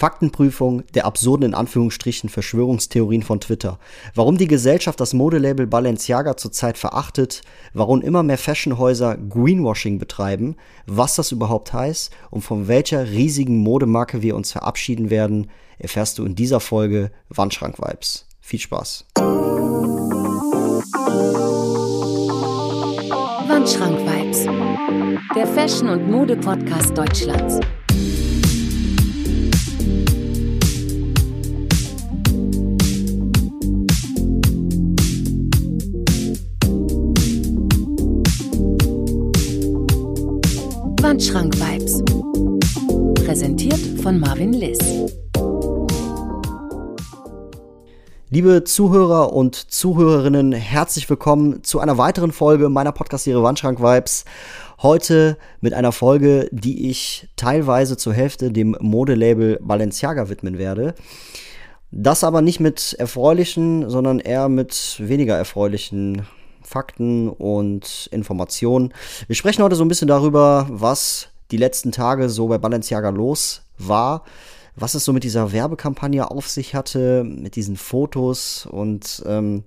Faktenprüfung der absurden in Anführungsstrichen Verschwörungstheorien von Twitter. Warum die Gesellschaft das Modelabel Balenciaga zurzeit verachtet, warum immer mehr Fashionhäuser Greenwashing betreiben, was das überhaupt heißt und von welcher riesigen Modemarke wir uns verabschieden werden, erfährst du in dieser Folge Wandschrank Vibes. Viel Spaß. Wandschrank Vibes, der Fashion- und Mode-Podcast Deutschlands. Wandschrank Vibes. Präsentiert von Marvin Liss. Liebe Zuhörer und Zuhörerinnen, herzlich willkommen zu einer weiteren Folge meiner Podcast-Serie Wandschrank Vibes. Heute mit einer Folge, die ich teilweise zur Hälfte dem Modelabel Balenciaga widmen werde. Das aber nicht mit erfreulichen, sondern eher mit weniger erfreulichen Fakten und Informationen. Wir sprechen heute so ein bisschen darüber, was die letzten Tage so bei Balenciaga los war, was es so mit dieser Werbekampagne auf sich hatte, mit diesen Fotos und ähm,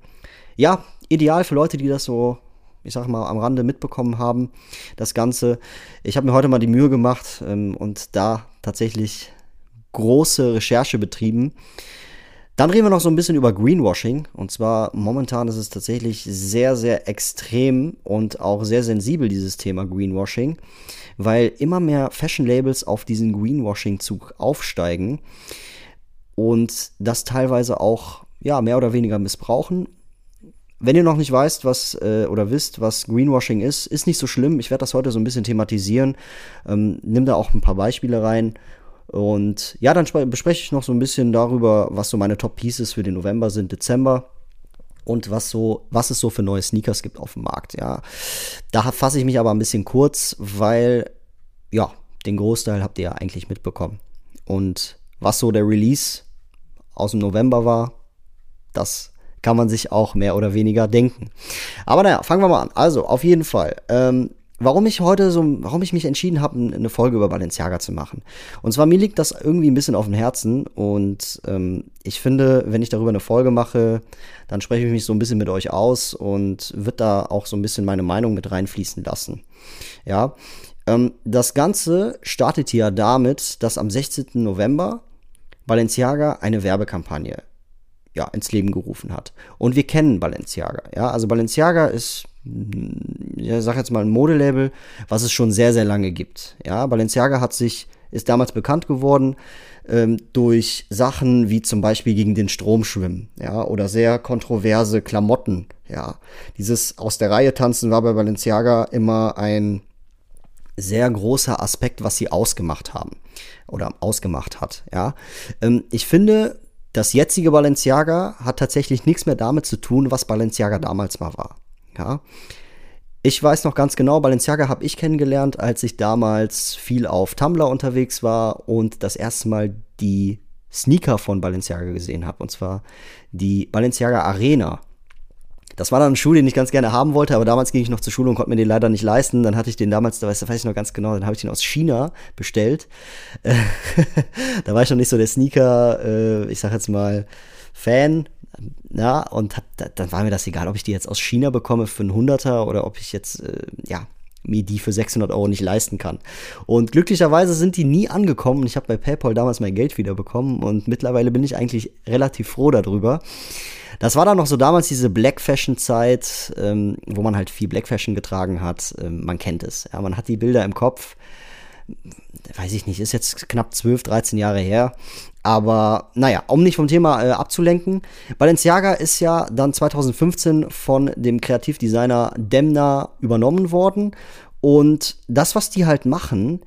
ja, ideal für Leute, die das so, ich sag mal, am Rande mitbekommen haben, das Ganze. Ich habe mir heute mal die Mühe gemacht ähm, und da tatsächlich große Recherche betrieben. Dann reden wir noch so ein bisschen über Greenwashing. Und zwar momentan ist es tatsächlich sehr, sehr extrem und auch sehr sensibel, dieses Thema Greenwashing, weil immer mehr Fashion-Labels auf diesen Greenwashing-Zug aufsteigen und das teilweise auch ja, mehr oder weniger missbrauchen. Wenn ihr noch nicht weißt, was äh, oder wisst, was Greenwashing ist, ist nicht so schlimm. Ich werde das heute so ein bisschen thematisieren. Ähm, nimm da auch ein paar Beispiele rein und ja, dann bespreche ich noch so ein bisschen darüber, was so meine Top Pieces für den November sind, Dezember und was so, was es so für neue Sneakers gibt auf dem Markt. Ja, da fasse ich mich aber ein bisschen kurz, weil ja, den Großteil habt ihr ja eigentlich mitbekommen. Und was so der Release aus dem November war, das kann man sich auch mehr oder weniger denken. Aber naja, fangen wir mal an. Also, auf jeden Fall. Ähm, warum ich heute so, warum ich mich entschieden habe, eine Folge über Balenciaga zu machen. Und zwar mir liegt das irgendwie ein bisschen auf dem Herzen und ähm, ich finde, wenn ich darüber eine Folge mache, dann spreche ich mich so ein bisschen mit euch aus und wird da auch so ein bisschen meine Meinung mit reinfließen lassen. Ja, ähm, das Ganze startet ja damit, dass am 16. November Balenciaga eine Werbekampagne ja, ins Leben gerufen hat. Und wir kennen Balenciaga. Ja, also Balenciaga ist ja, sag jetzt mal ein Modelabel, was es schon sehr, sehr lange gibt. Ja, Balenciaga hat sich, ist damals bekannt geworden ähm, durch Sachen wie zum Beispiel gegen den Strom schwimmen, ja, oder sehr kontroverse Klamotten, ja. Dieses aus der Reihe tanzen war bei Balenciaga immer ein sehr großer Aspekt, was sie ausgemacht haben oder ausgemacht hat, ja. Ähm, ich finde, das jetzige Balenciaga hat tatsächlich nichts mehr damit zu tun, was Balenciaga damals mal war. Ja. Ich weiß noch ganz genau, Balenciaga habe ich kennengelernt, als ich damals viel auf Tumblr unterwegs war und das erste Mal die Sneaker von Balenciaga gesehen habe. Und zwar die Balenciaga Arena. Das war dann ein Schuh, den ich ganz gerne haben wollte, aber damals ging ich noch zur Schule und konnte mir den leider nicht leisten. Dann hatte ich den damals, da weiß, ich noch ganz genau, dann habe ich den aus China bestellt. da war ich noch nicht so der Sneaker, äh, ich sag jetzt mal, Fan. Ja, und hab, dann war mir das egal, ob ich die jetzt aus China bekomme für einen Hunderter oder ob ich jetzt, äh, ja, mir die für 600 Euro nicht leisten kann. Und glücklicherweise sind die nie angekommen. Ich habe bei PayPal damals mein Geld wieder bekommen und mittlerweile bin ich eigentlich relativ froh darüber. Das war dann noch so damals diese Black Fashion Zeit, ähm, wo man halt viel Black Fashion getragen hat. Ähm, man kennt es. Ja, man hat die Bilder im Kopf. Weiß ich nicht, ist jetzt knapp 12, 13 Jahre her. Aber naja, um nicht vom Thema äh, abzulenken, Balenciaga ist ja dann 2015 von dem Kreativdesigner Demna übernommen worden. Und das, was die halt machen,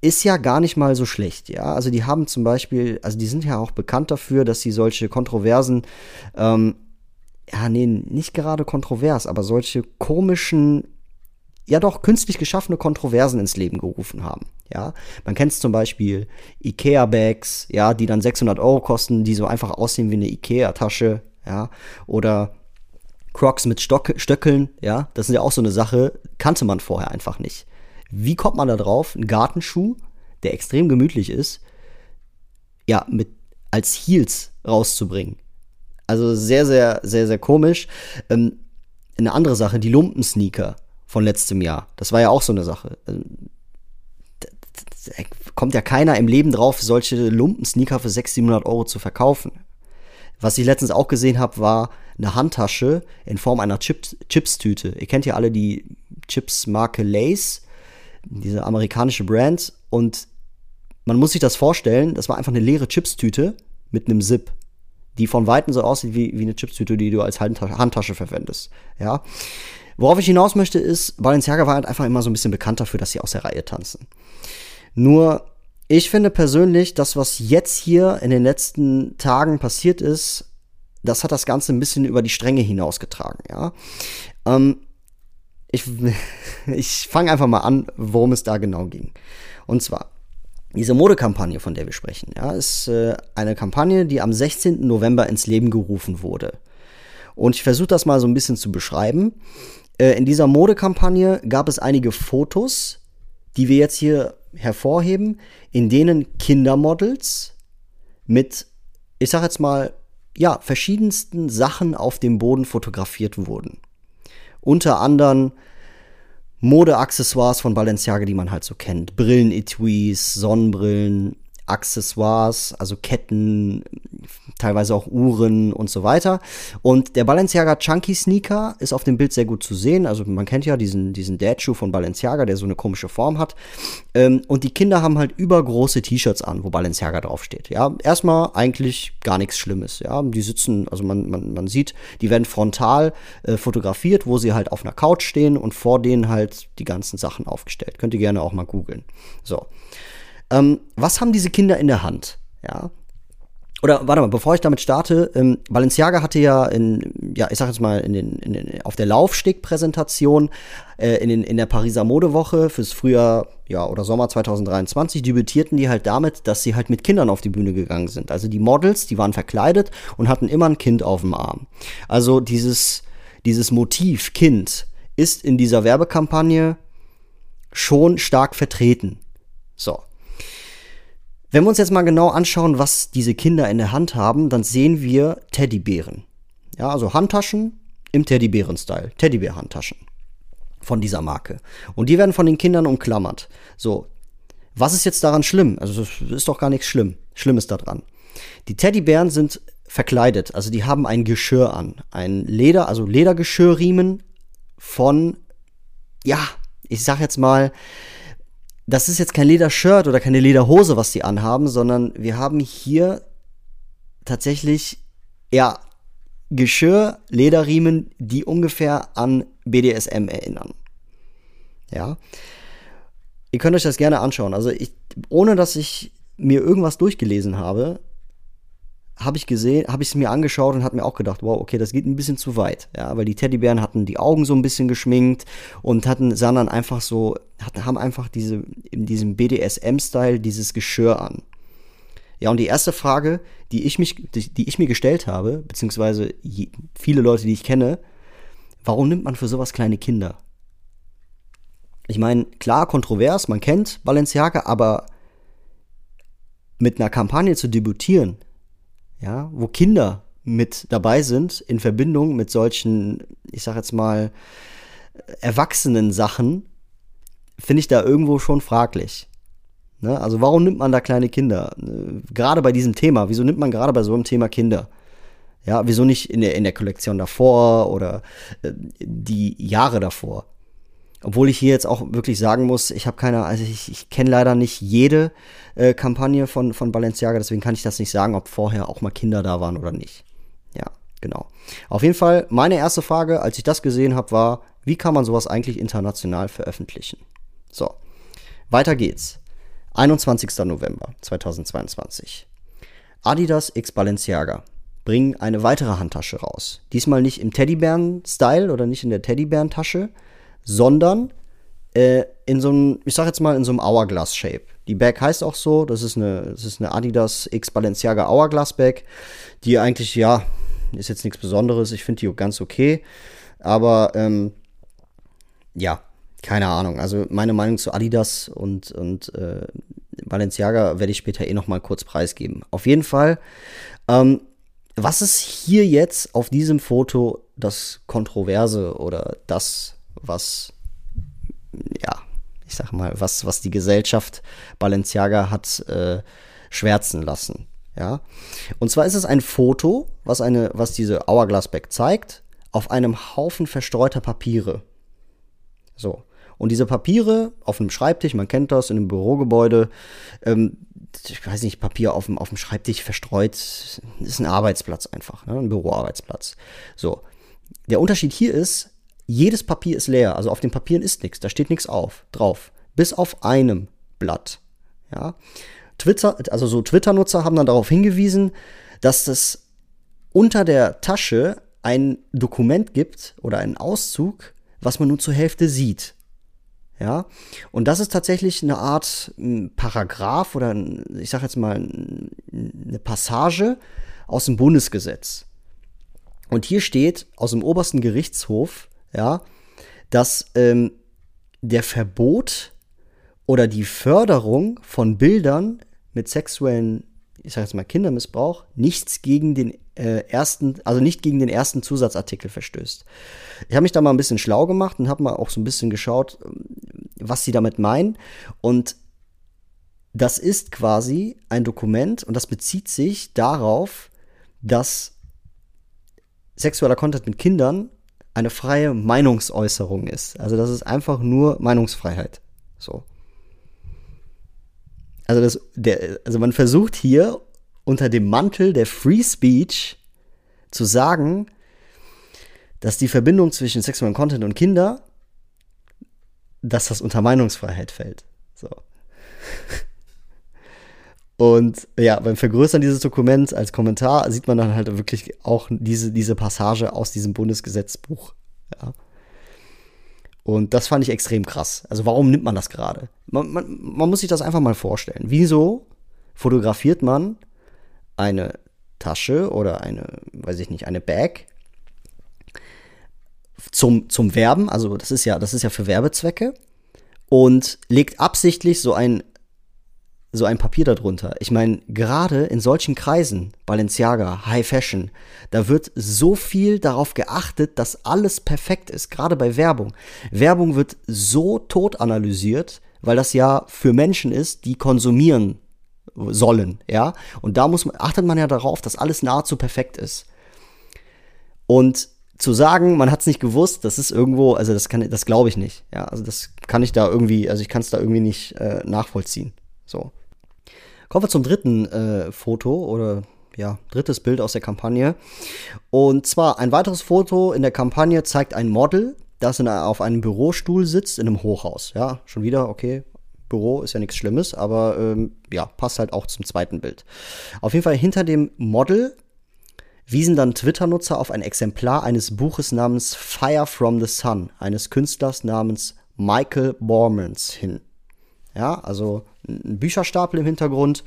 ist ja gar nicht mal so schlecht, ja. Also die haben zum Beispiel, also die sind ja auch bekannt dafür, dass sie solche kontroversen, ähm, ja, nee, nicht gerade kontrovers, aber solche komischen ja doch künstlich geschaffene Kontroversen ins Leben gerufen haben. Ja, man kennt es zum Beispiel Ikea-Bags, ja, die dann 600 Euro kosten, die so einfach aussehen wie eine Ikea-Tasche, ja, oder Crocs mit Stock Stöckeln, ja, das ist ja auch so eine Sache, kannte man vorher einfach nicht. Wie kommt man da drauf, einen Gartenschuh, der extrem gemütlich ist, ja, mit als Heels rauszubringen. Also sehr, sehr, sehr, sehr komisch. Ähm, eine andere Sache, die Lumpensneaker von letztem Jahr. Das war ja auch so eine Sache. Kommt ja keiner im Leben drauf, solche Lumpensneaker für 600, 700 Euro zu verkaufen. Was ich letztens auch gesehen habe, war eine Handtasche in Form einer Chips, Chips-Tüte. Ihr kennt ja alle die Chips-Marke Lace, diese amerikanische Brand. Und man muss sich das vorstellen, das war einfach eine leere Chips-Tüte mit einem Zip, die von Weitem so aussieht wie, wie eine Chips-Tüte, die du als Handtasche verwendest. Ja. Worauf ich hinaus möchte, ist, Balenciaga war halt einfach immer so ein bisschen bekannt dafür, dass sie aus der Reihe tanzen. Nur, ich finde persönlich, das, was jetzt hier in den letzten Tagen passiert ist, das hat das Ganze ein bisschen über die Stränge hinausgetragen, ja. Ähm, ich ich fange einfach mal an, worum es da genau ging. Und zwar, diese Modekampagne, von der wir sprechen, ja, ist äh, eine Kampagne, die am 16. November ins Leben gerufen wurde. Und ich versuche das mal so ein bisschen zu beschreiben. Äh, in dieser Modekampagne gab es einige Fotos, die wir jetzt hier hervorheben, in denen Kindermodels mit, ich sag jetzt mal, ja, verschiedensten Sachen auf dem Boden fotografiert wurden. Unter anderem Modeaccessoires von Balenciaga, die man halt so kennt. Brillen-Etuis, Sonnenbrillen, Accessoires, also Ketten, teilweise auch Uhren und so weiter. Und der Balenciaga Chunky Sneaker ist auf dem Bild sehr gut zu sehen. Also man kennt ja diesen, diesen Dad-Schuh von Balenciaga, der so eine komische Form hat. Ähm, und die Kinder haben halt übergroße T-Shirts an, wo Balenciaga draufsteht. Ja, erstmal eigentlich gar nichts Schlimmes. Ja, die sitzen, also man, man, man sieht, die werden frontal äh, fotografiert, wo sie halt auf einer Couch stehen und vor denen halt die ganzen Sachen aufgestellt. Könnt ihr gerne auch mal googeln. So. Ähm, was haben diese Kinder in der Hand? Ja. Oder warte mal, bevor ich damit starte, ähm, Balenciaga hatte ja in, ja, ich sag jetzt mal, in den, in den, auf der Laufsteg-Präsentation äh, in, den, in der Pariser Modewoche fürs Frühjahr ja, oder Sommer 2023 debütierten die halt damit, dass sie halt mit Kindern auf die Bühne gegangen sind. Also die Models, die waren verkleidet und hatten immer ein Kind auf dem Arm. Also dieses, dieses Motiv Kind ist in dieser Werbekampagne schon stark vertreten. So. Wenn wir uns jetzt mal genau anschauen, was diese Kinder in der Hand haben, dann sehen wir Teddybären. Ja, also Handtaschen im Teddybären-Style. Teddybär-Handtaschen von dieser Marke. Und die werden von den Kindern umklammert. So, was ist jetzt daran schlimm? Also, es ist doch gar nichts schlimm. Schlimmes daran. Die Teddybären sind verkleidet, also die haben ein Geschirr an. Ein Leder, also Ledergeschirrriemen von, ja, ich sag jetzt mal, das ist jetzt kein Ledershirt oder keine Lederhose, was die anhaben, sondern wir haben hier tatsächlich, ja, Geschirr, Lederriemen, die ungefähr an BDSM erinnern. Ja. Ihr könnt euch das gerne anschauen. Also ich, ohne dass ich mir irgendwas durchgelesen habe, habe ich gesehen, habe ich es mir angeschaut und habe mir auch gedacht, wow, okay, das geht ein bisschen zu weit, ja, weil die Teddybären hatten die Augen so ein bisschen geschminkt und hatten sahen dann einfach so, hatten, haben einfach diese in diesem BDSM-Style dieses Geschirr an. Ja, und die erste Frage, die ich mich, die, die ich mir gestellt habe, beziehungsweise je, viele Leute, die ich kenne, warum nimmt man für sowas kleine Kinder? Ich meine, klar, kontrovers, man kennt Balenciaga, aber mit einer Kampagne zu debütieren, ja, wo Kinder mit dabei sind in Verbindung mit solchen, ich sag jetzt mal, erwachsenen Sachen, finde ich da irgendwo schon fraglich. Ne? Also warum nimmt man da kleine Kinder? Gerade bei diesem Thema, wieso nimmt man gerade bei so einem Thema Kinder? Ja, wieso nicht in der, in der Kollektion davor oder äh, die Jahre davor? Obwohl ich hier jetzt auch wirklich sagen muss, ich habe keine, also ich, ich kenne leider nicht jede äh, Kampagne von, von Balenciaga, deswegen kann ich das nicht sagen, ob vorher auch mal Kinder da waren oder nicht. Ja, genau. Auf jeden Fall, meine erste Frage, als ich das gesehen habe, war, wie kann man sowas eigentlich international veröffentlichen? So, weiter geht's. 21. November 2022. Adidas x Balenciaga bringen eine weitere Handtasche raus. Diesmal nicht im Teddybären-Style oder nicht in der Teddybären-Tasche, sondern äh, in so einem, ich sag jetzt mal, in so einem Hourglass-Shape. Die Bag heißt auch so, das ist eine, das ist eine Adidas X Balenciaga Hourglass Bag, die eigentlich, ja, ist jetzt nichts Besonderes, ich finde die ganz okay, aber ähm, ja, keine Ahnung. Also meine Meinung zu Adidas und, und äh, Balenciaga werde ich später eh noch mal kurz preisgeben. Auf jeden Fall, ähm, was ist hier jetzt auf diesem Foto das Kontroverse oder das, was, ja, ich sag mal, was, was die Gesellschaft Balenciaga hat äh, schwärzen lassen? Ja. Und zwar ist es ein Foto, was eine, was diese Hourglass Bag zeigt, auf einem Haufen verstreuter Papiere. So. Und diese Papiere auf einem Schreibtisch, man kennt das in einem Bürogebäude, ähm, ich weiß nicht, Papier auf dem, auf dem Schreibtisch verstreut, ist ein Arbeitsplatz einfach, ne? ein Büroarbeitsplatz. So. Der Unterschied hier ist, jedes Papier ist leer, also auf den Papieren ist nichts, da steht nichts auf, drauf. Bis auf einem Blatt. Ja. Twitter, also so Twitter-Nutzer haben dann darauf hingewiesen, dass es unter der Tasche ein Dokument gibt oder einen Auszug, was man nur zur Hälfte sieht. Ja, und das ist tatsächlich eine Art Paragraph oder ich sage jetzt mal eine Passage aus dem Bundesgesetz. Und hier steht aus dem obersten Gerichtshof, ja, dass ähm, der Verbot oder die Förderung von Bildern mit sexuellen, ich sage jetzt mal Kindermissbrauch, nichts gegen den äh, ersten, also nicht gegen den ersten Zusatzartikel verstößt. Ich habe mich da mal ein bisschen schlau gemacht und habe mal auch so ein bisschen geschaut, was sie damit meinen. Und das ist quasi ein Dokument und das bezieht sich darauf, dass sexueller Content mit Kindern eine freie Meinungsäußerung ist. Also das ist einfach nur Meinungsfreiheit. So. Also, das, der, also man versucht hier unter dem Mantel der Free Speech zu sagen, dass die Verbindung zwischen sexuellem Content und Kinder, dass das unter Meinungsfreiheit fällt. So. Und ja, beim Vergrößern dieses Dokuments als Kommentar sieht man dann halt wirklich auch diese, diese Passage aus diesem Bundesgesetzbuch. Ja. Und das fand ich extrem krass. Also warum nimmt man das gerade? Man, man, man muss sich das einfach mal vorstellen. Wieso fotografiert man eine Tasche oder eine, weiß ich nicht, eine Bag zum, zum Werben, also das ist ja, das ist ja für Werbezwecke und legt absichtlich so ein so ein Papier darunter. Ich meine, gerade in solchen Kreisen, Balenciaga, High Fashion, da wird so viel darauf geachtet, dass alles perfekt ist, gerade bei Werbung. Werbung wird so tot analysiert, weil das ja für Menschen ist, die konsumieren sollen, ja? Und da muss man, achtet man ja darauf, dass alles nahezu perfekt ist. Und zu sagen, man hat es nicht gewusst, das ist irgendwo, also das kann, das glaube ich nicht. Ja, also das kann ich da irgendwie, also ich kann es da irgendwie nicht äh, nachvollziehen. So. Kommen wir zum dritten äh, Foto oder ja, drittes Bild aus der Kampagne. Und zwar ein weiteres Foto in der Kampagne zeigt ein Model, das in, auf einem Bürostuhl sitzt in einem Hochhaus. Ja, schon wieder, okay. Büro ist ja nichts Schlimmes, aber ähm, ja, passt halt auch zum zweiten Bild. Auf jeden Fall hinter dem Model wiesen dann Twitter-Nutzer auf ein Exemplar eines Buches namens Fire from the Sun, eines Künstlers namens Michael Bormans hin. Ja, also ein Bücherstapel im Hintergrund,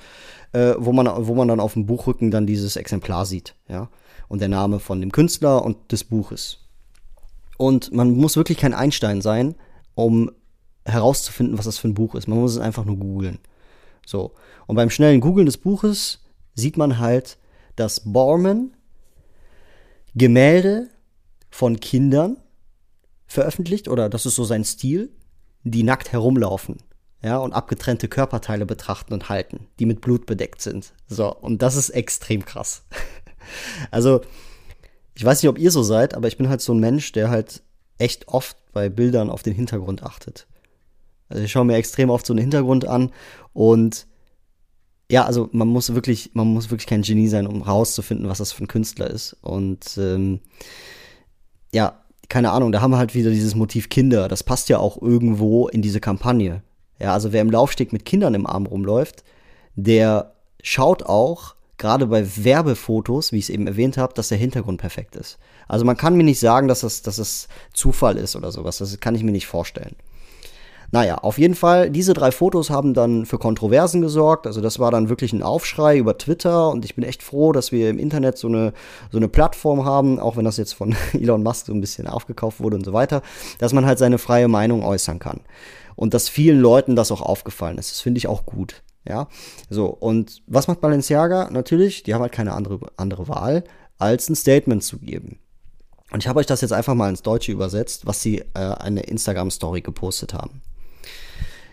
äh, wo, man, wo man dann auf dem Buchrücken dann dieses Exemplar sieht. Ja, und der Name von dem Künstler und des Buches. Und man muss wirklich kein Einstein sein, um herauszufinden, was das für ein Buch ist. Man muss es einfach nur googeln. So. Und beim schnellen Googeln des Buches sieht man halt, dass Borman Gemälde von Kindern veröffentlicht, oder das ist so sein Stil, die nackt herumlaufen ja, und abgetrennte Körperteile betrachten und halten, die mit Blut bedeckt sind. So, und das ist extrem krass. also, ich weiß nicht, ob ihr so seid, aber ich bin halt so ein Mensch, der halt echt oft bei Bildern auf den Hintergrund achtet. Also ich schaue mir extrem oft so einen Hintergrund an und ja, also man muss wirklich, man muss wirklich kein Genie sein, um rauszufinden, was das für ein Künstler ist. Und ähm, ja, keine Ahnung, da haben wir halt wieder dieses Motiv Kinder. Das passt ja auch irgendwo in diese Kampagne. Ja, also wer im Laufsteg mit Kindern im Arm rumläuft, der schaut auch, gerade bei Werbefotos, wie ich es eben erwähnt habe, dass der Hintergrund perfekt ist. Also man kann mir nicht sagen, dass das, dass das Zufall ist oder sowas. Das kann ich mir nicht vorstellen. Naja, auf jeden Fall, diese drei Fotos haben dann für Kontroversen gesorgt. Also das war dann wirklich ein Aufschrei über Twitter und ich bin echt froh, dass wir im Internet so eine, so eine Plattform haben, auch wenn das jetzt von Elon Musk so ein bisschen aufgekauft wurde und so weiter, dass man halt seine freie Meinung äußern kann und dass vielen Leuten das auch aufgefallen ist. Das finde ich auch gut. Ja, so, und was macht Balenciaga? Natürlich, die haben halt keine andere, andere Wahl, als ein Statement zu geben. Und ich habe euch das jetzt einfach mal ins Deutsche übersetzt, was sie äh, eine Instagram-Story gepostet haben.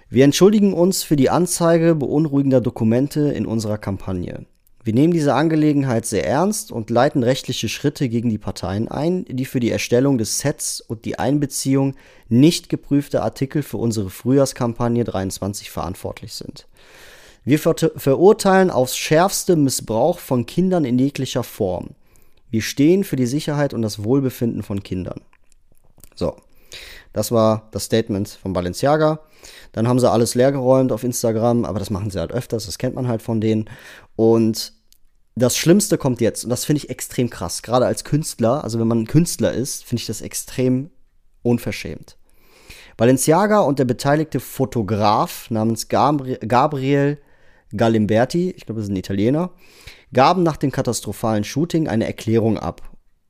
Wir entschuldigen uns für die Anzeige beunruhigender Dokumente in unserer Kampagne. Wir nehmen diese Angelegenheit sehr ernst und leiten rechtliche Schritte gegen die Parteien ein, die für die Erstellung des Sets und die Einbeziehung nicht geprüfter Artikel für unsere Frühjahrskampagne 23 verantwortlich sind. Wir ver verurteilen aufs schärfste Missbrauch von Kindern in jeglicher Form. Wir stehen für die Sicherheit und das Wohlbefinden von Kindern. So, das war das Statement von Balenciaga. Dann haben sie alles leergeräumt auf Instagram, aber das machen sie halt öfters, das kennt man halt von denen. Und das Schlimmste kommt jetzt, und das finde ich extrem krass, gerade als Künstler, also wenn man Künstler ist, finde ich das extrem unverschämt. Balenciaga und der beteiligte Fotograf namens Gabri Gabriel Galimberti, ich glaube, das ist ein Italiener, gaben nach dem katastrophalen Shooting eine Erklärung ab.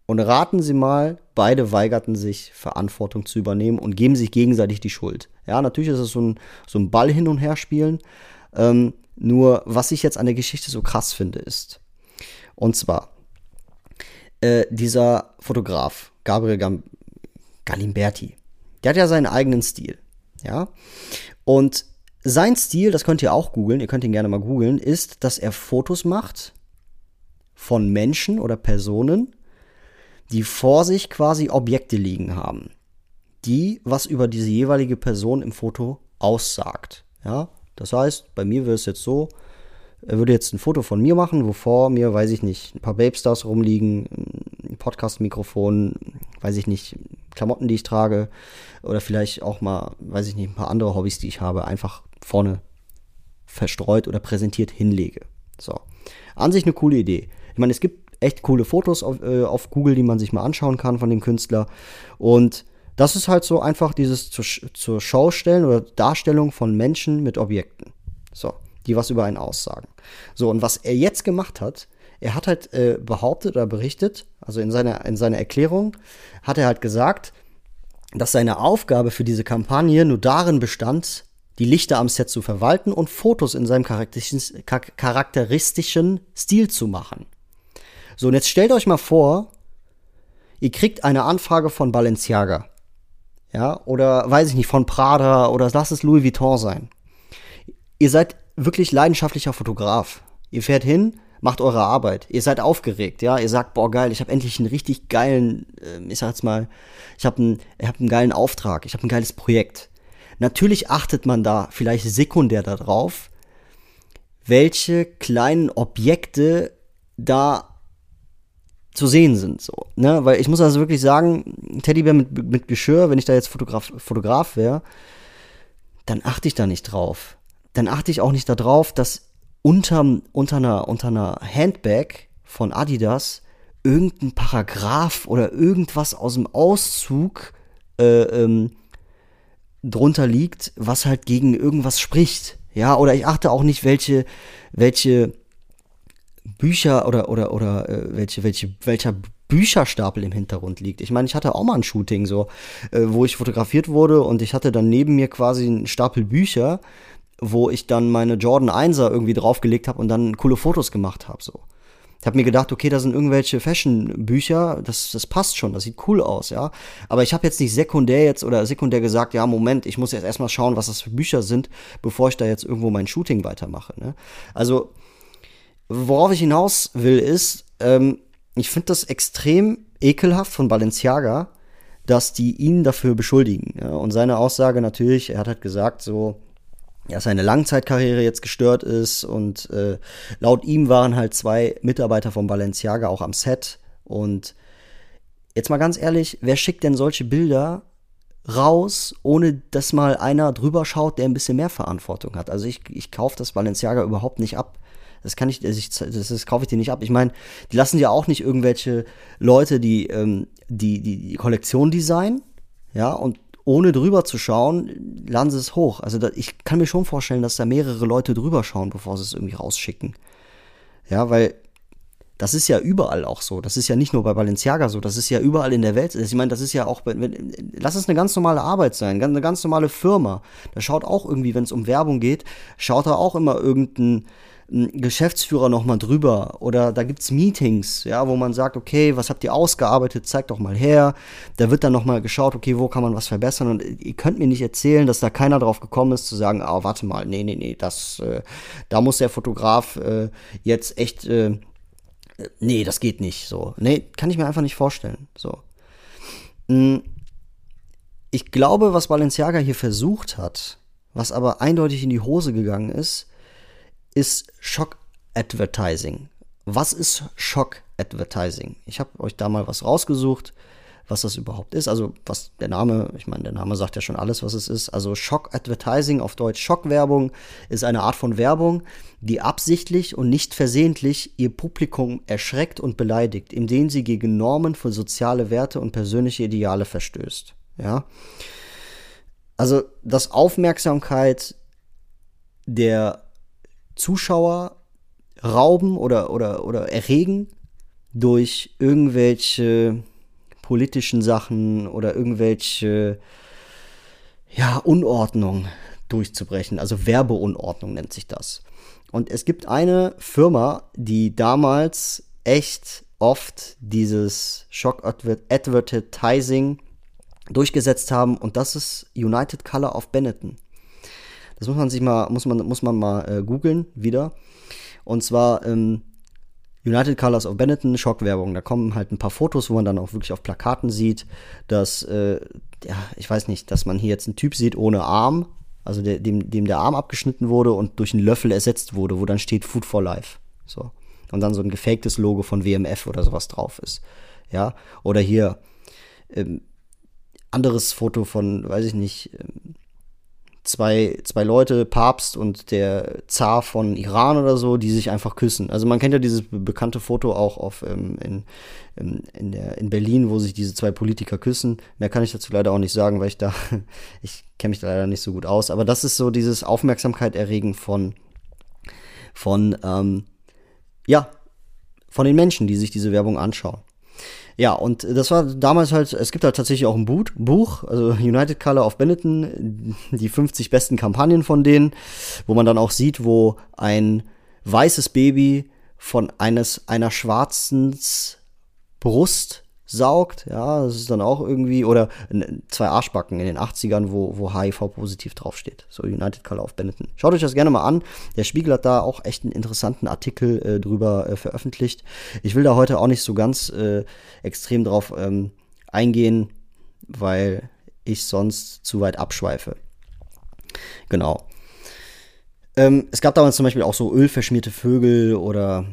Und raten Sie mal, beide weigerten sich, Verantwortung zu übernehmen und geben sich gegenseitig die Schuld. Ja, natürlich ist es so ein, so ein Ball hin und her spielen. Ähm, nur, was ich jetzt an der Geschichte so krass finde, ist, und zwar, äh, dieser Fotograf, Gabriel Gam Galimberti, der hat ja seinen eigenen Stil. Ja, und sein Stil, das könnt ihr auch googeln, ihr könnt ihn gerne mal googeln, ist, dass er Fotos macht von Menschen oder Personen, die vor sich quasi Objekte liegen haben, die was über diese jeweilige Person im Foto aussagt. Ja, das heißt, bei mir wäre es jetzt so, er würde jetzt ein Foto von mir machen, wo vor mir, weiß ich nicht, ein paar Babestars rumliegen, ein Podcast-Mikrofon, weiß ich nicht, Klamotten, die ich trage oder vielleicht auch mal, weiß ich nicht, ein paar andere Hobbys, die ich habe, einfach vorne verstreut oder präsentiert hinlege. So. An sich eine coole Idee. Ich meine, es gibt echt coole Fotos auf, äh, auf Google, die man sich mal anschauen kann von dem Künstler. Und das ist halt so einfach dieses zur, zur Schau stellen oder Darstellung von Menschen mit Objekten. So, die was über einen aussagen. So, und was er jetzt gemacht hat, er hat halt äh, behauptet oder berichtet, also in seiner, in seiner Erklärung, hat er halt gesagt, dass seine Aufgabe für diese Kampagne nur darin bestand, die Lichter am Set zu verwalten und Fotos in seinem charakteristischen, charakteristischen Stil zu machen. So, und jetzt stellt euch mal vor, ihr kriegt eine Anfrage von Balenciaga ja, oder weiß ich nicht, von Prada oder lass es Louis Vuitton sein. Ihr seid wirklich leidenschaftlicher Fotograf. Ihr fährt hin, macht eure Arbeit. Ihr seid aufgeregt, ja. Ihr sagt, boah, geil, ich habe endlich einen richtig geilen, äh, ich sag jetzt mal, ich habe einen, hab einen geilen Auftrag, ich habe ein geiles Projekt. Natürlich achtet man da vielleicht sekundär darauf, welche kleinen Objekte da zu sehen sind. So, ne? Weil ich muss also wirklich sagen, Teddybär mit, mit Geschirr, wenn ich da jetzt Fotograf, Fotograf wäre, dann achte ich da nicht drauf. Dann achte ich auch nicht darauf, dass unter, unter, einer, unter einer Handbag von Adidas irgendein Paragraph oder irgendwas aus dem Auszug äh, ähm, drunter liegt, was halt gegen irgendwas spricht. Ja, oder ich achte auch nicht, welche, welche Bücher oder oder oder äh, welche welche welcher Bücherstapel im Hintergrund liegt. Ich meine, ich hatte auch mal ein Shooting so, äh, wo ich fotografiert wurde und ich hatte dann neben mir quasi einen Stapel Bücher, wo ich dann meine Jordan 1er irgendwie draufgelegt habe und dann coole Fotos gemacht habe so. Ich habe mir gedacht, okay, da sind irgendwelche Fashion-Bücher, das, das passt schon, das sieht cool aus, ja. Aber ich habe jetzt nicht sekundär jetzt oder sekundär gesagt, ja, Moment, ich muss jetzt erstmal schauen, was das für Bücher sind, bevor ich da jetzt irgendwo mein Shooting weitermache. Ne? Also Worauf ich hinaus will, ist, ähm, ich finde das extrem ekelhaft von Balenciaga, dass die ihn dafür beschuldigen. Ja? Und seine Aussage natürlich, er hat halt gesagt, so, dass seine Langzeitkarriere jetzt gestört ist und äh, laut ihm waren halt zwei Mitarbeiter von Balenciaga auch am Set. Und jetzt mal ganz ehrlich, wer schickt denn solche Bilder raus, ohne dass mal einer drüber schaut, der ein bisschen mehr Verantwortung hat? Also ich, ich kaufe das Balenciaga überhaupt nicht ab. Das kann ich, das, das, das kaufe ich dir nicht ab. Ich meine, die lassen ja auch nicht irgendwelche Leute, die, ähm, die, die, die Kollektion designen, ja, und ohne drüber zu schauen, laden sie es hoch. Also da, ich kann mir schon vorstellen, dass da mehrere Leute drüber schauen, bevor sie es irgendwie rausschicken. Ja, weil Das ist ja überall auch so. Das ist ja nicht nur bei Balenciaga so. Das ist ja überall in der Welt. Ich meine, das ist ja auch, lass es eine ganz normale Arbeit sein, eine ganz normale Firma. Da schaut auch irgendwie, wenn es um Werbung geht, schaut da auch immer irgendein Geschäftsführer nochmal drüber oder da gibt's Meetings, ja, wo man sagt, okay, was habt ihr ausgearbeitet, zeigt doch mal her. Da wird dann nochmal geschaut, okay, wo kann man was verbessern und ihr könnt mir nicht erzählen, dass da keiner drauf gekommen ist zu sagen, ah, warte mal, nee, nee, nee, das, äh, da muss der Fotograf äh, jetzt echt, äh, nee, das geht nicht, so. Nee, kann ich mir einfach nicht vorstellen, so. Hm, ich glaube, was Balenciaga hier versucht hat, was aber eindeutig in die Hose gegangen ist, ist Shock Advertising. Was ist Shock Advertising? Ich habe euch da mal was rausgesucht, was das überhaupt ist. Also was der Name, ich meine, der Name sagt ja schon alles, was es ist. Also Shock Advertising, auf Deutsch Schockwerbung, ist eine Art von Werbung, die absichtlich und nicht versehentlich ihr Publikum erschreckt und beleidigt, indem sie gegen Normen für soziale Werte und persönliche Ideale verstößt. Ja. Also, dass Aufmerksamkeit der Zuschauer rauben oder, oder, oder erregen durch irgendwelche politischen Sachen oder irgendwelche ja, Unordnung durchzubrechen. Also Werbeunordnung nennt sich das. Und es gibt eine Firma, die damals echt oft dieses Shock Advertising durchgesetzt haben und das ist United Color of Benetton. Das muss man sich mal, muss man, muss man mal äh, googeln wieder. Und zwar ähm, United Colors of Benetton, Schockwerbung. Da kommen halt ein paar Fotos, wo man dann auch wirklich auf Plakaten sieht, dass, äh, ja, ich weiß nicht, dass man hier jetzt einen Typ sieht ohne Arm, also der, dem, dem der Arm abgeschnitten wurde und durch einen Löffel ersetzt wurde, wo dann steht Food for Life. So. Und dann so ein gefaktes Logo von WMF oder sowas drauf ist. Ja. Oder hier, ähm, anderes Foto von, weiß ich nicht, ähm, zwei, zwei Leute, Papst und der Zar von Iran oder so, die sich einfach küssen. Also man kennt ja dieses bekannte Foto auch auf, ähm, in, in, in, der, in Berlin, wo sich diese zwei Politiker küssen. Mehr kann ich dazu leider auch nicht sagen, weil ich da, ich kenne mich da leider nicht so gut aus. Aber das ist so dieses Aufmerksamkeit erregen von, von, ähm, ja, von den Menschen, die sich diese Werbung anschauen. Ja, und das war damals halt, es gibt halt tatsächlich auch ein Buch, also United Color of Benetton, die 50 besten Kampagnen von denen, wo man dann auch sieht, wo ein weißes Baby von eines, einer schwarzen Brust saugt, ja, das ist dann auch irgendwie, oder zwei Arschbacken in den 80ern, wo, wo HIV positiv draufsteht. So United Color of Benetton. Schaut euch das gerne mal an. Der Spiegel hat da auch echt einen interessanten Artikel äh, drüber äh, veröffentlicht. Ich will da heute auch nicht so ganz äh, extrem drauf ähm, eingehen, weil ich sonst zu weit abschweife. Genau. Ähm, es gab damals zum Beispiel auch so ölverschmierte Vögel oder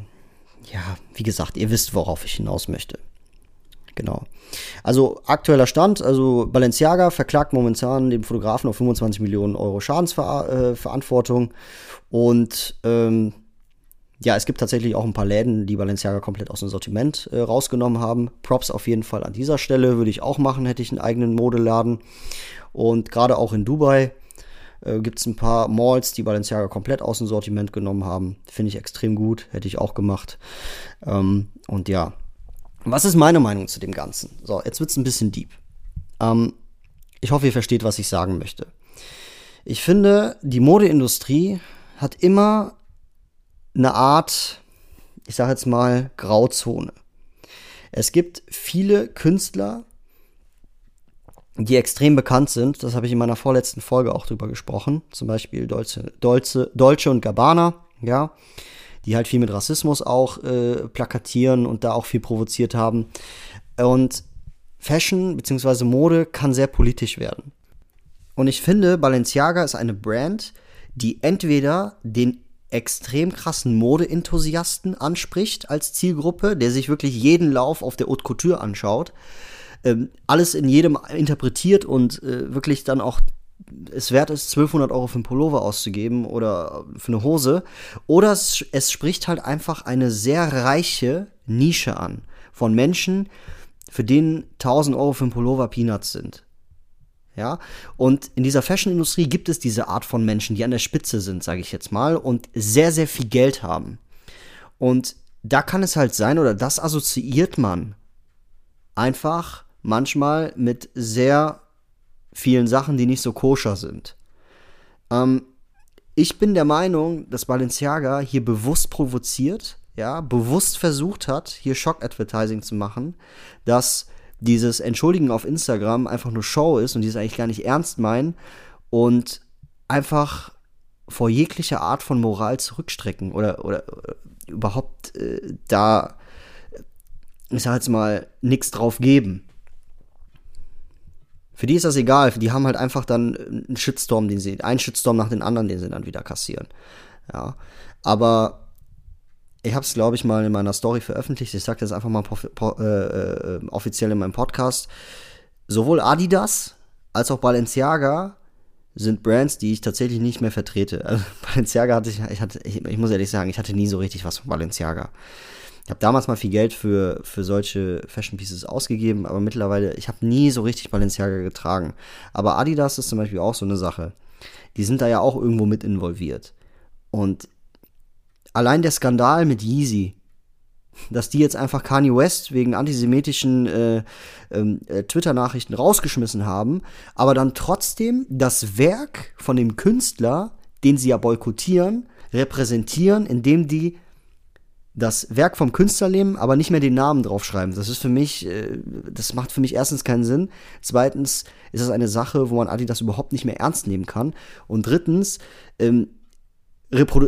ja, wie gesagt, ihr wisst, worauf ich hinaus möchte. Genau. Also aktueller Stand, also Balenciaga verklagt momentan den Fotografen auf 25 Millionen Euro Schadensverantwortung. Und ähm, ja, es gibt tatsächlich auch ein paar Läden, die Balenciaga komplett aus dem Sortiment äh, rausgenommen haben. Props auf jeden Fall an dieser Stelle, würde ich auch machen, hätte ich einen eigenen Modeladen. Und gerade auch in Dubai äh, gibt es ein paar Malls, die Balenciaga komplett aus dem Sortiment genommen haben. Finde ich extrem gut, hätte ich auch gemacht. Ähm, und ja, was ist meine Meinung zu dem Ganzen? So, jetzt wird's ein bisschen deep. Ähm, ich hoffe, ihr versteht, was ich sagen möchte. Ich finde, die Modeindustrie hat immer eine Art, ich sage jetzt mal, Grauzone. Es gibt viele Künstler, die extrem bekannt sind. Das habe ich in meiner vorletzten Folge auch drüber gesprochen. Zum Beispiel Dolce, Dolce, Dolce und Gabbana, ja die halt viel mit Rassismus auch äh, plakatieren und da auch viel provoziert haben. Und Fashion bzw. Mode kann sehr politisch werden. Und ich finde, Balenciaga ist eine Brand, die entweder den extrem krassen Modeenthusiasten anspricht als Zielgruppe, der sich wirklich jeden Lauf auf der Haute Couture anschaut, ähm, alles in jedem interpretiert und äh, wirklich dann auch es wert ist, 1200 Euro für einen Pullover auszugeben oder für eine Hose. Oder es, es spricht halt einfach eine sehr reiche Nische an von Menschen, für denen 1000 Euro für einen Pullover Peanuts sind. Ja, und in dieser Fashion-Industrie gibt es diese Art von Menschen, die an der Spitze sind, sage ich jetzt mal, und sehr, sehr viel Geld haben. Und da kann es halt sein, oder das assoziiert man einfach manchmal mit sehr vielen Sachen, die nicht so koscher sind. Ähm, ich bin der Meinung, dass Balenciaga hier bewusst provoziert, ja, bewusst versucht hat, hier Shock-Advertising zu machen, dass dieses Entschuldigen auf Instagram einfach nur Show ist und die es eigentlich gar nicht ernst meinen und einfach vor jeglicher Art von Moral zurückstrecken oder, oder, oder überhaupt äh, da, ich sag jetzt mal, nichts drauf geben. Für die ist das egal, die haben halt einfach dann einen Shitstorm, den sie, einen Shitstorm nach den anderen, den sie dann wieder kassieren. Ja, aber ich habe es, glaube ich, mal in meiner Story veröffentlicht. Ich sage das einfach mal äh, äh, offiziell in meinem Podcast. Sowohl Adidas als auch Balenciaga sind Brands, die ich tatsächlich nicht mehr vertrete. Also Balenciaga hatte ich, ich, hatte, ich, ich muss ehrlich sagen, ich hatte nie so richtig was von Balenciaga. Ich habe damals mal viel Geld für, für solche Fashion Pieces ausgegeben, aber mittlerweile, ich habe nie so richtig Balenciaga getragen. Aber Adidas ist zum Beispiel auch so eine Sache. Die sind da ja auch irgendwo mit involviert. Und allein der Skandal mit Yeezy, dass die jetzt einfach Kanye West wegen antisemitischen äh, ähm, äh, Twitter-Nachrichten rausgeschmissen haben, aber dann trotzdem das Werk von dem Künstler, den sie ja boykottieren, repräsentieren, indem die das Werk vom Künstler nehmen, aber nicht mehr den Namen draufschreiben. Das ist für mich, äh, das macht für mich erstens keinen Sinn. Zweitens ist das eine Sache, wo man Adidas überhaupt nicht mehr ernst nehmen kann. Und drittens, ähm,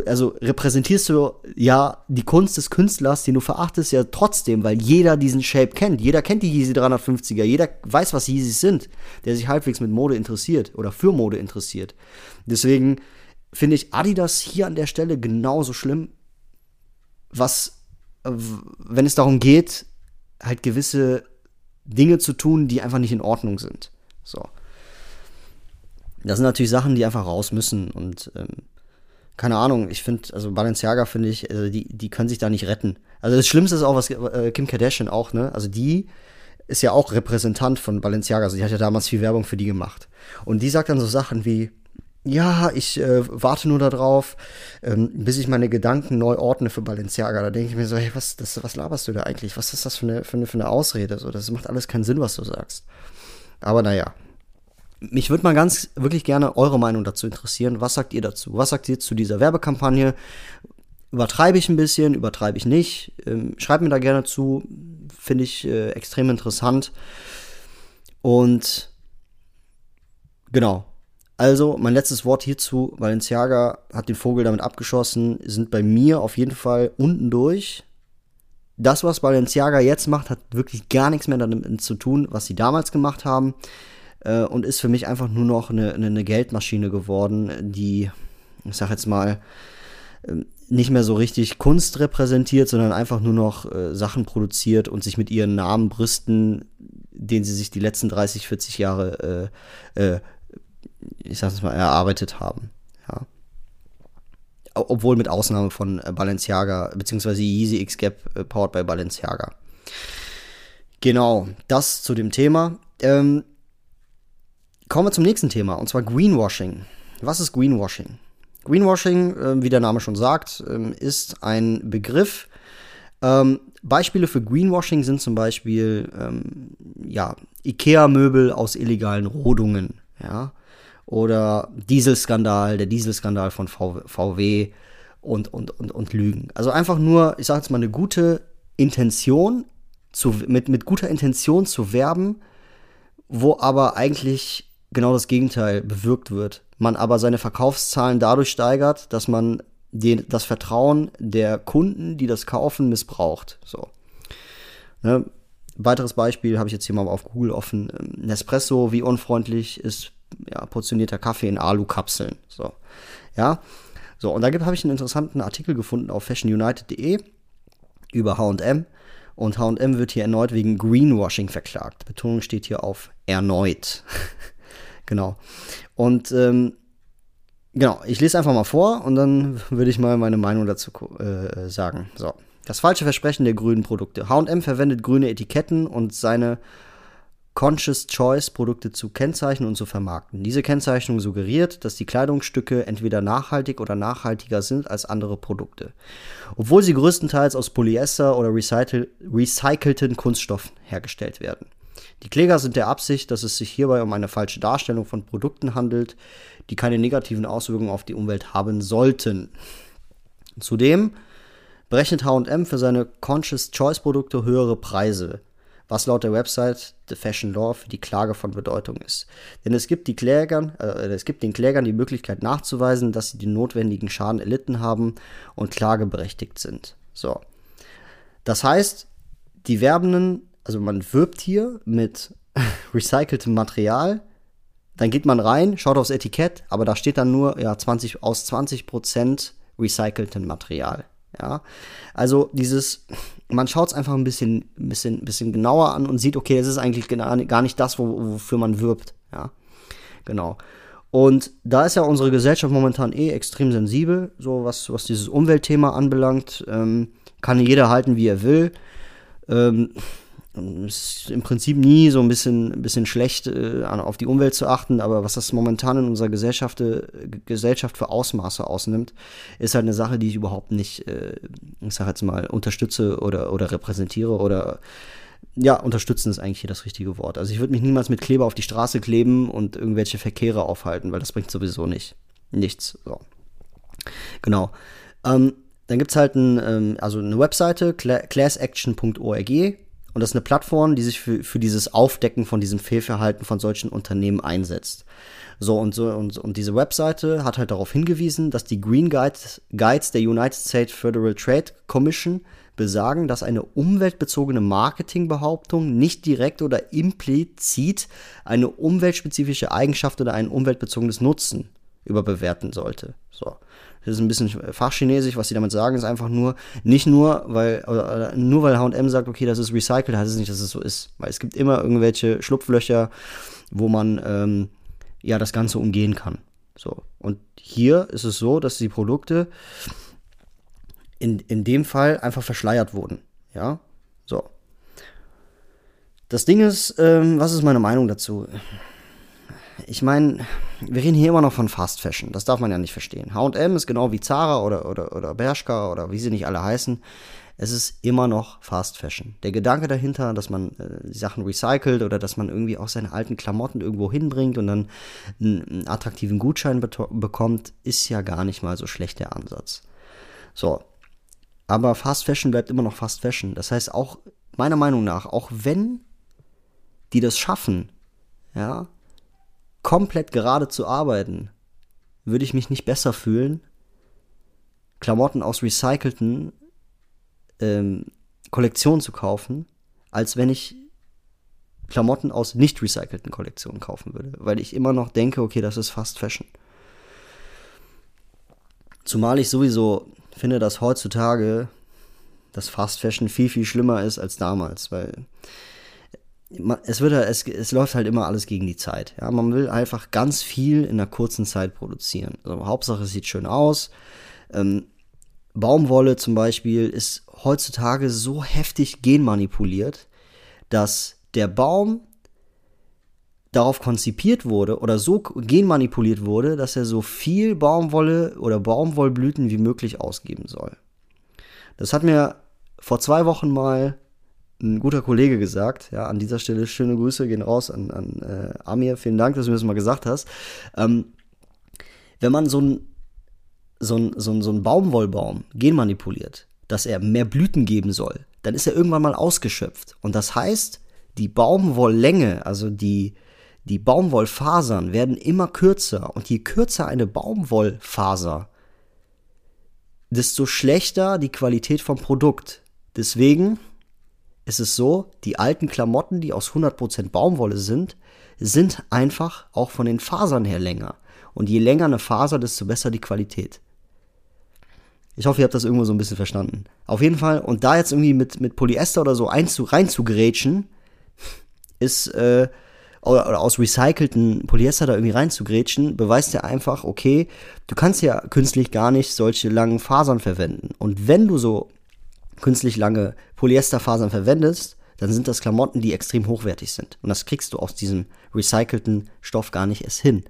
also repräsentierst du ja die Kunst des Künstlers, den du verachtest, ja trotzdem, weil jeder diesen Shape kennt. Jeder kennt die Yeezy 350er, jeder weiß, was Yeezys sind, der sich halbwegs mit Mode interessiert oder für Mode interessiert. Deswegen finde ich Adidas hier an der Stelle genauso schlimm was, wenn es darum geht, halt gewisse Dinge zu tun, die einfach nicht in Ordnung sind. So. Das sind natürlich Sachen, die einfach raus müssen und ähm, keine Ahnung, ich finde, also Balenciaga finde ich, also die, die können sich da nicht retten. Also das Schlimmste ist auch, was äh, Kim Kardashian auch, ne? Also die ist ja auch Repräsentant von Balenciaga, also die hat ja damals viel Werbung für die gemacht. Und die sagt dann so Sachen wie, ja, ich äh, warte nur darauf, ähm, bis ich meine Gedanken neu ordne für Balenciaga. Da denke ich mir so, hey, was, das, was laberst du da eigentlich? Was ist das für eine, für eine, für eine Ausrede? So, das macht alles keinen Sinn, was du sagst. Aber naja. Mich würde mal ganz wirklich gerne eure Meinung dazu interessieren. Was sagt ihr dazu? Was sagt ihr zu dieser Werbekampagne? Übertreibe ich ein bisschen? Übertreibe ich nicht? Ähm, schreibt mir da gerne zu. Finde ich äh, extrem interessant. Und genau, also, mein letztes Wort hierzu, Valenciaga hat den Vogel damit abgeschossen, sind bei mir auf jeden Fall unten durch. Das, was Balenciaga jetzt macht, hat wirklich gar nichts mehr damit zu tun, was sie damals gemacht haben. Äh, und ist für mich einfach nur noch eine, eine Geldmaschine geworden, die, ich sag jetzt mal, ähm, nicht mehr so richtig Kunst repräsentiert, sondern einfach nur noch äh, Sachen produziert und sich mit ihren Namen brüsten, den sie sich die letzten 30, 40 Jahre äh, äh, ich sag es mal, erarbeitet haben. Ja. Obwohl mit Ausnahme von äh, Balenciaga, beziehungsweise Yeezy X Gap äh, powered by Balenciaga. Genau, das zu dem Thema. Ähm, kommen wir zum nächsten Thema, und zwar Greenwashing. Was ist Greenwashing? Greenwashing, äh, wie der Name schon sagt, äh, ist ein Begriff. Ähm, Beispiele für Greenwashing sind zum Beispiel ähm, ja, IKEA-Möbel aus illegalen Rodungen. Ja? Oder Dieselskandal, der Dieselskandal von VW und, und, und, und Lügen. Also einfach nur, ich sage jetzt mal, eine gute Intention, zu, mit, mit guter Intention zu werben, wo aber eigentlich genau das Gegenteil bewirkt wird. Man aber seine Verkaufszahlen dadurch steigert, dass man den, das Vertrauen der Kunden, die das kaufen, missbraucht. So. Ne? Weiteres Beispiel habe ich jetzt hier mal auf Google offen. Nespresso, wie unfreundlich ist ja, portionierter Kaffee in Alu-Kapseln. So, ja. So, und da habe ich einen interessanten Artikel gefunden auf fashionunited.de über H&M. Und H&M wird hier erneut wegen Greenwashing verklagt. Betonung steht hier auf erneut. genau. Und ähm, genau, ich lese einfach mal vor und dann würde ich mal meine Meinung dazu äh, sagen. So. Das falsche Versprechen der grünen Produkte. H&M verwendet grüne Etiketten und seine Conscious Choice Produkte zu kennzeichnen und zu vermarkten. Diese Kennzeichnung suggeriert, dass die Kleidungsstücke entweder nachhaltig oder nachhaltiger sind als andere Produkte, obwohl sie größtenteils aus Polyester oder recycle recycelten Kunststoffen hergestellt werden. Die Kläger sind der Absicht, dass es sich hierbei um eine falsche Darstellung von Produkten handelt, die keine negativen Auswirkungen auf die Umwelt haben sollten. Zudem berechnet HM für seine Conscious Choice Produkte höhere Preise was laut der Website The Fashion Law für die Klage von Bedeutung ist. Denn es gibt, die Klägern, äh, es gibt den Klägern die Möglichkeit nachzuweisen, dass sie den notwendigen Schaden erlitten haben und klageberechtigt sind. So. Das heißt, die Werbenden, also man wirbt hier mit recyceltem Material, dann geht man rein, schaut aufs Etikett, aber da steht dann nur ja 20 aus 20% recyceltem Material. Ja, also dieses, man schaut es einfach ein bisschen, bisschen, bisschen genauer an und sieht, okay, es ist eigentlich gar nicht das, wofür man wirbt. Ja, genau. Und da ist ja unsere Gesellschaft momentan eh extrem sensibel, so was, was dieses Umweltthema anbelangt. Ähm, kann jeder halten, wie er will. Ähm, ist im Prinzip nie so ein bisschen, bisschen schlecht, äh, auf die Umwelt zu achten, aber was das momentan in unserer Gesellschaft, äh, Gesellschaft für Ausmaße ausnimmt, ist halt eine Sache, die ich überhaupt nicht, äh, ich sag jetzt mal, unterstütze oder, oder repräsentiere oder ja, unterstützen ist eigentlich hier das richtige Wort. Also ich würde mich niemals mit Kleber auf die Straße kleben und irgendwelche Verkehre aufhalten, weil das bringt sowieso nicht. Nichts. So. Genau. Ähm, dann gibt es halt ein, ähm, also eine Webseite, classaction.org und das ist eine Plattform, die sich für, für dieses Aufdecken von diesem Fehlverhalten von solchen Unternehmen einsetzt. So und so und, und diese Webseite hat halt darauf hingewiesen, dass die Green Guides, Guides der United States Federal Trade Commission besagen, dass eine umweltbezogene Marketingbehauptung nicht direkt oder implizit eine umweltspezifische Eigenschaft oder ein umweltbezogenes Nutzen überbewerten sollte. So. Das ist ein bisschen fachchinesisch, was sie damit sagen, ist einfach nur, nicht nur, weil, oder, nur weil HM sagt, okay, das ist recycelt, heißt es nicht, dass es so ist. Weil es gibt immer irgendwelche Schlupflöcher, wo man ähm, ja das Ganze umgehen kann. So. Und hier ist es so, dass die Produkte in, in dem Fall einfach verschleiert wurden. Ja. So. Das Ding ist, ähm, was ist meine Meinung dazu? Ich meine, wir reden hier immer noch von Fast Fashion. Das darf man ja nicht verstehen. HM ist genau wie Zara oder, oder, oder Bershka oder wie sie nicht alle heißen. Es ist immer noch Fast Fashion. Der Gedanke dahinter, dass man äh, Sachen recycelt oder dass man irgendwie auch seine alten Klamotten irgendwo hinbringt und dann einen, einen attraktiven Gutschein bekommt, ist ja gar nicht mal so schlecht der Ansatz. So. Aber Fast Fashion bleibt immer noch Fast Fashion. Das heißt auch, meiner Meinung nach, auch wenn die das schaffen, ja, komplett gerade zu arbeiten, würde ich mich nicht besser fühlen, Klamotten aus recycelten ähm, Kollektionen zu kaufen, als wenn ich Klamotten aus nicht recycelten Kollektionen kaufen würde, weil ich immer noch denke, okay, das ist Fast Fashion. Zumal ich sowieso finde, dass heutzutage das Fast Fashion viel, viel schlimmer ist als damals, weil es wird es, es läuft halt immer alles gegen die Zeit. Ja, man will einfach ganz viel in einer kurzen Zeit produzieren. Also Hauptsache es sieht schön aus. Ähm, Baumwolle zum Beispiel ist heutzutage so heftig genmanipuliert, dass der Baum darauf konzipiert wurde oder so genmanipuliert wurde, dass er so viel Baumwolle oder Baumwollblüten wie möglich ausgeben soll. Das hat mir vor zwei Wochen mal ein guter Kollege gesagt. Ja, an dieser Stelle schöne Grüße gehen raus an, an äh, Amir. Vielen Dank, dass du mir das mal gesagt hast. Ähm, wenn man so ein so so ein, so ein Baumwollbaum genmanipuliert, dass er mehr Blüten geben soll, dann ist er irgendwann mal ausgeschöpft. Und das heißt, die Baumwolllänge, also die, die Baumwollfasern werden immer kürzer. Und je kürzer eine Baumwollfaser, desto schlechter die Qualität vom Produkt. Deswegen ist es so, die alten Klamotten, die aus 100% Baumwolle sind, sind einfach auch von den Fasern her länger. Und je länger eine Faser, desto besser die Qualität. Ich hoffe, ihr habt das irgendwo so ein bisschen verstanden. Auf jeden Fall, und da jetzt irgendwie mit, mit Polyester oder so einzu, reinzugrätschen, ist, äh, oder, oder aus recycelten Polyester da irgendwie reinzugrätschen, beweist ja einfach, okay, du kannst ja künstlich gar nicht solche langen Fasern verwenden. Und wenn du so künstlich lange Polyesterfasern verwendest, dann sind das Klamotten, die extrem hochwertig sind. Und das kriegst du aus diesem recycelten Stoff gar nicht erst hin.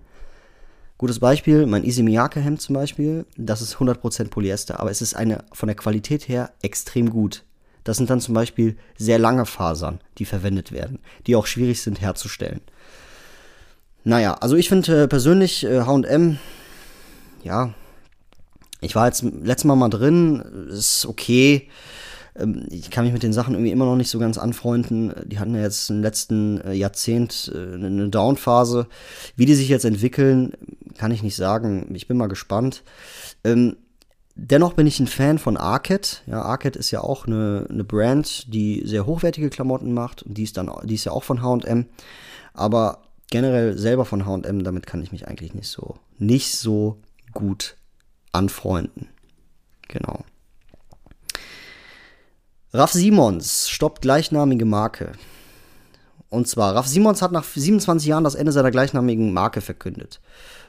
Gutes Beispiel, mein Easy Miyake Hemd zum Beispiel, das ist 100% Polyester, aber es ist eine von der Qualität her extrem gut. Das sind dann zum Beispiel sehr lange Fasern, die verwendet werden, die auch schwierig sind herzustellen. Naja, also ich finde äh, persönlich H&M, ja, ich war jetzt letztes Mal mal drin, ist okay. Ähm, ich kann mich mit den Sachen irgendwie immer noch nicht so ganz anfreunden. Die hatten ja jetzt im letzten äh, Jahrzehnt äh, eine Downphase. Wie die sich jetzt entwickeln, kann ich nicht sagen. Ich bin mal gespannt. Ähm, dennoch bin ich ein Fan von Arcade. Ja, Arcade ist ja auch eine, eine Brand, die sehr hochwertige Klamotten macht. Und die ist dann, die ist ja auch von H&M. Aber generell selber von H&M, damit kann ich mich eigentlich nicht so, nicht so gut anfreunden. Genau. Raff Simons stoppt gleichnamige Marke. Und zwar, Raff Simons hat nach 27 Jahren das Ende seiner gleichnamigen Marke verkündet.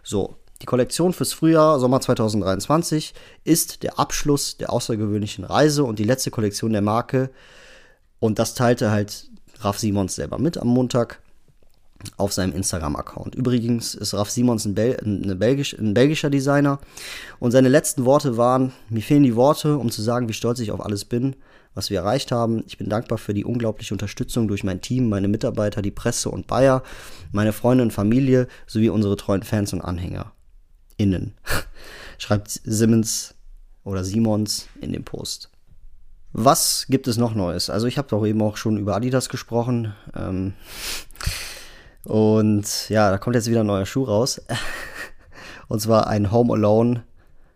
So, die Kollektion fürs Frühjahr, Sommer 2023 ist der Abschluss der außergewöhnlichen Reise und die letzte Kollektion der Marke. Und das teilte halt Raff Simons selber mit am Montag auf seinem Instagram-Account. Übrigens ist Raff Simons ein, Bel ein, Belgisch, ein belgischer Designer und seine letzten Worte waren, mir fehlen die Worte, um zu sagen, wie stolz ich auf alles bin was wir erreicht haben. Ich bin dankbar für die unglaubliche Unterstützung durch mein Team, meine Mitarbeiter, die Presse und Bayer, meine Freunde und Familie sowie unsere treuen Fans und Anhänger. Innen. Schreibt Simmons oder Simons in dem Post. Was gibt es noch Neues? Also ich habe doch eben auch schon über Adidas gesprochen. Ähm, und ja, da kommt jetzt wieder ein neuer Schuh raus. und zwar ein Home Alone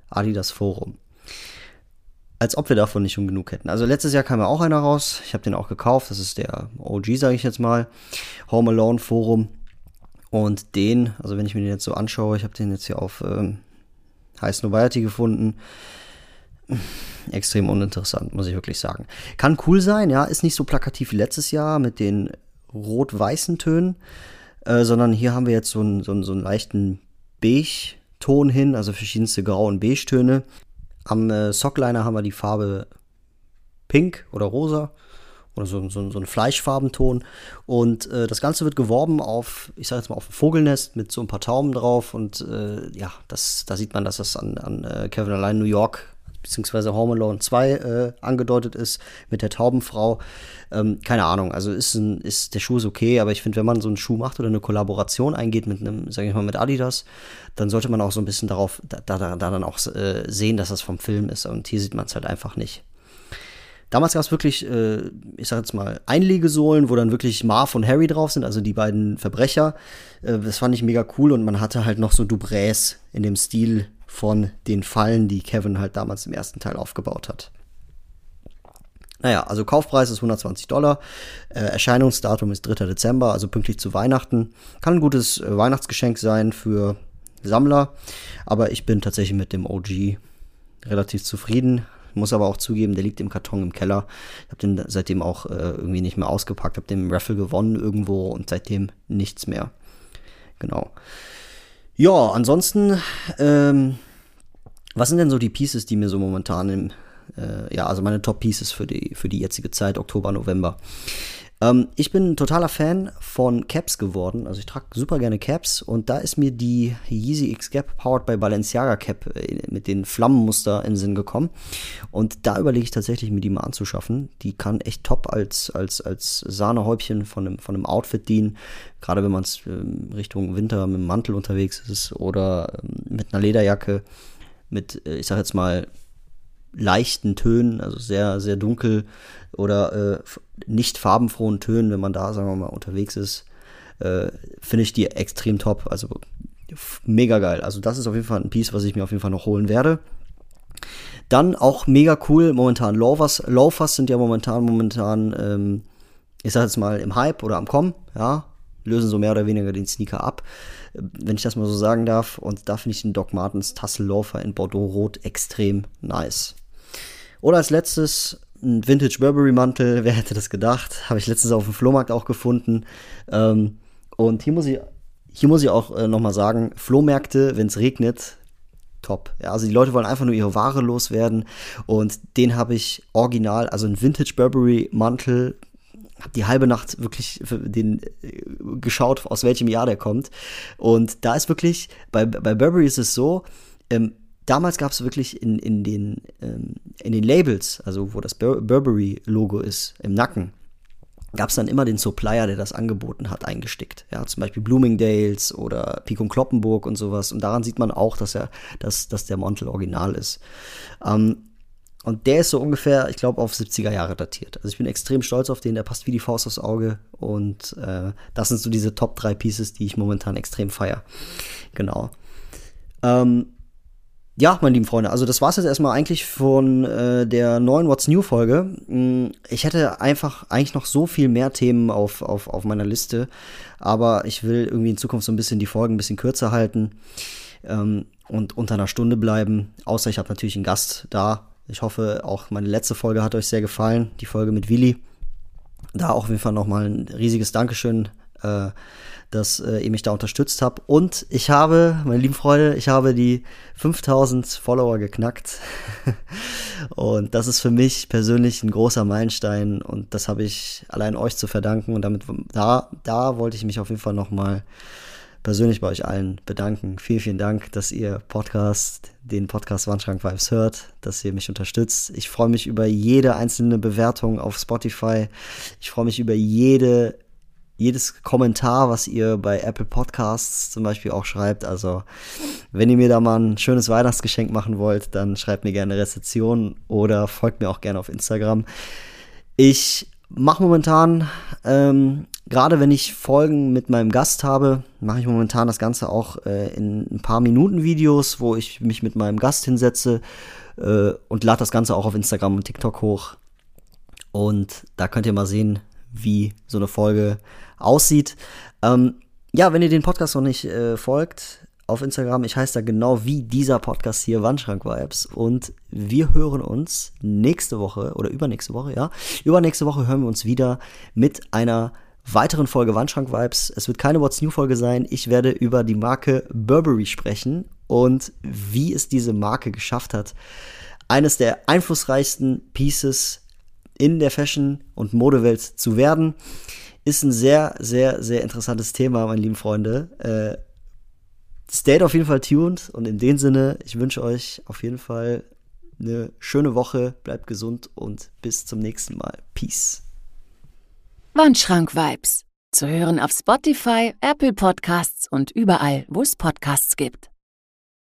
Adidas Forum als ob wir davon nicht schon genug hätten. Also letztes Jahr kam ja auch einer raus. Ich habe den auch gekauft. Das ist der OG, sage ich jetzt mal. Home Alone Forum. Und den, also wenn ich mir den jetzt so anschaue, ich habe den jetzt hier auf ähm, High Nobiety gefunden. Extrem uninteressant, muss ich wirklich sagen. Kann cool sein, ja, ist nicht so plakativ wie letztes Jahr mit den rot-weißen Tönen, äh, sondern hier haben wir jetzt so einen, so einen, so einen leichten Beige-Ton hin, also verschiedenste Grau- und Beige-Töne. Am äh, Sockliner haben wir die Farbe Pink oder Rosa oder so, so, so ein Fleischfarbenton. Und äh, das Ganze wird geworben auf, ich sage jetzt mal, auf ein Vogelnest mit so ein paar Tauben drauf. Und äh, ja, das, da sieht man, dass das an, an äh, Kevin Allein New York beziehungsweise Home Alone 2 äh, angedeutet ist mit der Taubenfrau. Ähm, keine Ahnung, also ist, ein, ist der Schuh ist okay, aber ich finde, wenn man so einen Schuh macht oder eine Kollaboration eingeht mit einem, sage ich mal, mit Adidas, dann sollte man auch so ein bisschen darauf, da, da, da dann auch äh, sehen, dass das vom Film ist. Und hier sieht man es halt einfach nicht. Damals gab es wirklich, äh, ich sag jetzt mal, Einlegesohlen, wo dann wirklich Marv und Harry drauf sind, also die beiden Verbrecher. Äh, das fand ich mega cool und man hatte halt noch so Dubrés in dem Stil von den Fallen, die Kevin halt damals im ersten Teil aufgebaut hat. Naja, also Kaufpreis ist 120 Dollar. Äh, Erscheinungsdatum ist 3. Dezember, also pünktlich zu Weihnachten. Kann ein gutes äh, Weihnachtsgeschenk sein für Sammler. Aber ich bin tatsächlich mit dem OG relativ zufrieden. Muss aber auch zugeben, der liegt im Karton im Keller. Ich habe den seitdem auch äh, irgendwie nicht mehr ausgepackt. Habe den Raffle gewonnen irgendwo und seitdem nichts mehr. Genau. Ja, ansonsten, ähm, was sind denn so die Pieces, die mir so momentan im, äh, ja, also meine Top Pieces für die, für die jetzige Zeit, Oktober, November. Ähm, ich bin ein totaler Fan von Caps geworden. Also ich trage super gerne Caps und da ist mir die Yeezy X Gap Powered by Balenciaga Cap äh, mit den Flammenmuster in den Sinn gekommen. Und da überlege ich tatsächlich, mir die mal anzuschaffen. Die kann echt top als, als, als Sahnehäubchen von einem, von einem Outfit dienen. Gerade wenn man es ähm, Richtung Winter mit einem Mantel unterwegs ist oder ähm, mit einer Lederjacke mit, äh, ich sag jetzt mal, leichten Tönen, also sehr, sehr dunkel oder äh, nicht farbenfrohen Tönen, wenn man da, sagen wir mal, unterwegs ist, äh, finde ich die extrem top. Also mega geil. Also das ist auf jeden Fall ein Piece, was ich mir auf jeden Fall noch holen werde. Dann auch mega cool, momentan Loafers. Loafers sind ja momentan, momentan, ähm, ich sag jetzt mal, im Hype oder am Kommen, ja, lösen so mehr oder weniger den Sneaker ab, wenn ich das mal so sagen darf. Und da finde ich den Doc Martens Tassel Loafer in Bordeaux Rot extrem nice. Oder als letztes ein Vintage Burberry Mantel. Wer hätte das gedacht? Habe ich letztens auf dem Flohmarkt auch gefunden. Ähm, und hier muss ich, hier muss ich auch äh, nochmal sagen, Flohmärkte, wenn es regnet, top. Ja, also die Leute wollen einfach nur ihre Ware loswerden. Und den habe ich original, also ein Vintage Burberry Mantel, habe die halbe Nacht wirklich den äh, geschaut, aus welchem Jahr der kommt. Und da ist wirklich, bei, bei Burberry ist es so, ähm, damals gab es wirklich in, in, den, ähm, in den Labels, also wo das Bur Burberry-Logo ist, im Nacken, gab es dann immer den Supplier, der das angeboten hat, eingestickt. Ja, zum Beispiel Bloomingdales oder Picon Kloppenburg und sowas. Und daran sieht man auch, dass er, dass, dass der Montel original ist. Ähm, und der ist so ungefähr, ich glaube, auf 70er Jahre datiert. Also ich bin extrem stolz auf den, der passt wie die Faust aufs Auge. Und äh, das sind so diese Top 3 Pieces, die ich momentan extrem feier. Genau. Ähm, ja, meine lieben Freunde, also das war es jetzt erstmal eigentlich von äh, der neuen What's New Folge. Mm, ich hätte einfach eigentlich noch so viel mehr Themen auf, auf, auf meiner Liste, aber ich will irgendwie in Zukunft so ein bisschen die Folgen ein bisschen kürzer halten ähm, und unter einer Stunde bleiben. Außer ich habe natürlich einen Gast da. Ich hoffe, auch meine letzte Folge hat euch sehr gefallen, die Folge mit Willi. Da auch auf jeden Fall nochmal ein riesiges Dankeschön. Äh, dass äh, ihr mich da unterstützt habt. Und ich habe, meine lieben Freunde, ich habe die 5000 Follower geknackt. und das ist für mich persönlich ein großer Meilenstein und das habe ich allein euch zu verdanken. Und damit, da, da wollte ich mich auf jeden Fall nochmal persönlich bei euch allen bedanken. Vielen, vielen Dank, dass ihr Podcast, den Podcast Wandschrank Vibes hört, dass ihr mich unterstützt. Ich freue mich über jede einzelne Bewertung auf Spotify. Ich freue mich über jede jedes Kommentar, was ihr bei Apple Podcasts zum Beispiel auch schreibt. Also, wenn ihr mir da mal ein schönes Weihnachtsgeschenk machen wollt, dann schreibt mir gerne eine Rezeption oder folgt mir auch gerne auf Instagram. Ich mache momentan, ähm, gerade wenn ich Folgen mit meinem Gast habe, mache ich momentan das Ganze auch äh, in ein paar Minuten Videos, wo ich mich mit meinem Gast hinsetze äh, und lade das Ganze auch auf Instagram und TikTok hoch. Und da könnt ihr mal sehen, wie so eine Folge aussieht. Ähm, ja, wenn ihr den Podcast noch nicht äh, folgt auf Instagram, ich heiße da genau wie dieser Podcast hier, Wandschrank Vibes. Und wir hören uns nächste Woche oder übernächste Woche, ja. Übernächste Woche hören wir uns wieder mit einer weiteren Folge Wandschrank Vibes. Es wird keine What's New Folge sein. Ich werde über die Marke Burberry sprechen und wie es diese Marke geschafft hat, eines der einflussreichsten Pieces in der Fashion- und Modewelt zu werden. Ist ein sehr, sehr, sehr interessantes Thema, meine lieben Freunde. Äh, stayed auf jeden Fall tuned und in dem Sinne, ich wünsche euch auf jeden Fall eine schöne Woche, bleibt gesund und bis zum nächsten Mal. Peace. Wandschrank Vibes. Zu hören auf Spotify, Apple Podcasts und überall, wo es Podcasts gibt.